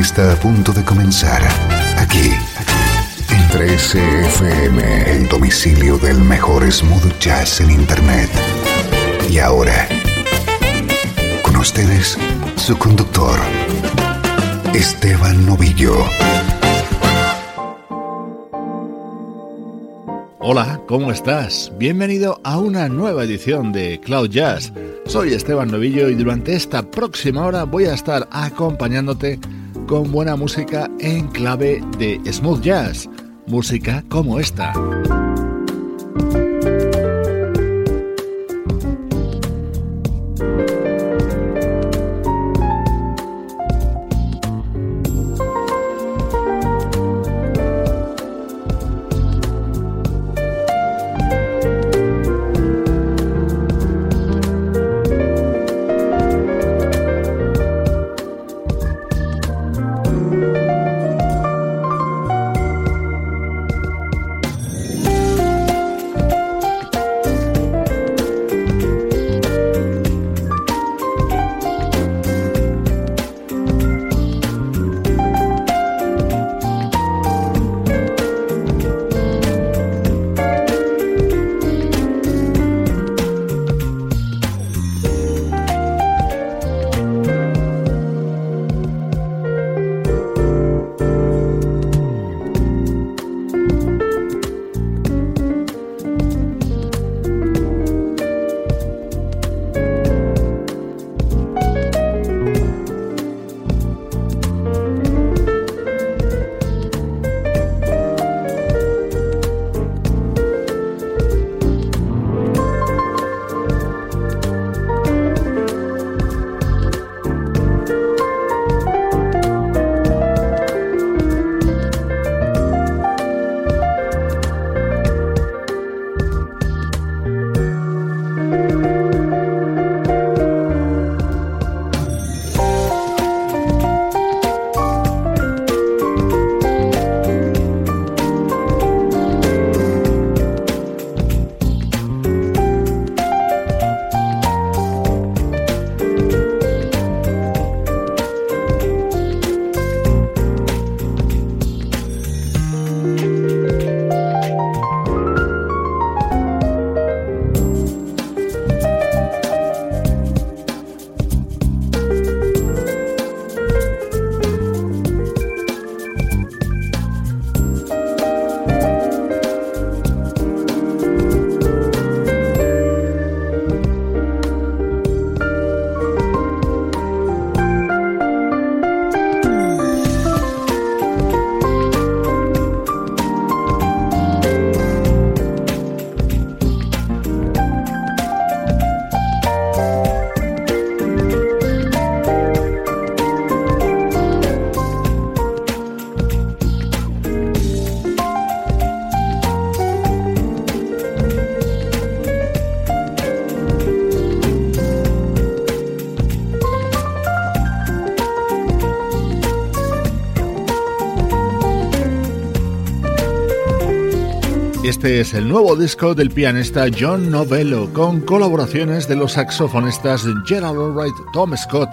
Está a punto de comenzar aquí en 13FM, el domicilio del mejor smooth jazz en Internet. Y ahora, con ustedes, su conductor, Esteban Novillo. Hola, ¿cómo estás? Bienvenido a una nueva edición de Cloud Jazz. Soy Esteban Novillo y durante esta próxima hora voy a estar acompañándote con buena música en clave de smooth jazz, música como esta. Este es el nuevo disco del pianista John Novello, con colaboraciones de los saxofonistas Gerald Albright, Tom Scott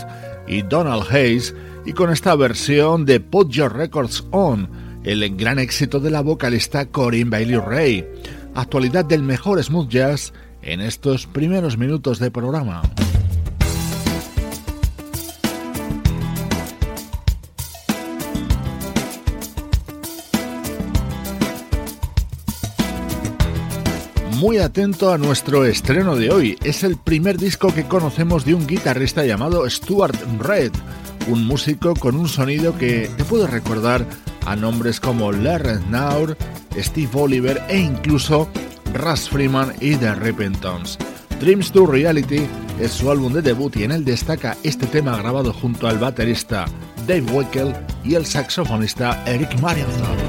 y Donald Hayes, y con esta versión de Put Your Records On, el gran éxito de la vocalista Corinne Bailey Ray. Actualidad del mejor smooth jazz en estos primeros minutos de programa. Muy atento a nuestro estreno de hoy. Es el primer disco que conocemos de un guitarrista llamado Stuart Red, un músico con un sonido que te puede recordar a nombres como Larry Naur, Steve Oliver e incluso Russ Freeman y The Repentance. Dreams to Reality es su álbum de debut y en él destaca este tema grabado junto al baterista Dave Weckel y el saxofonista Eric Marienthal.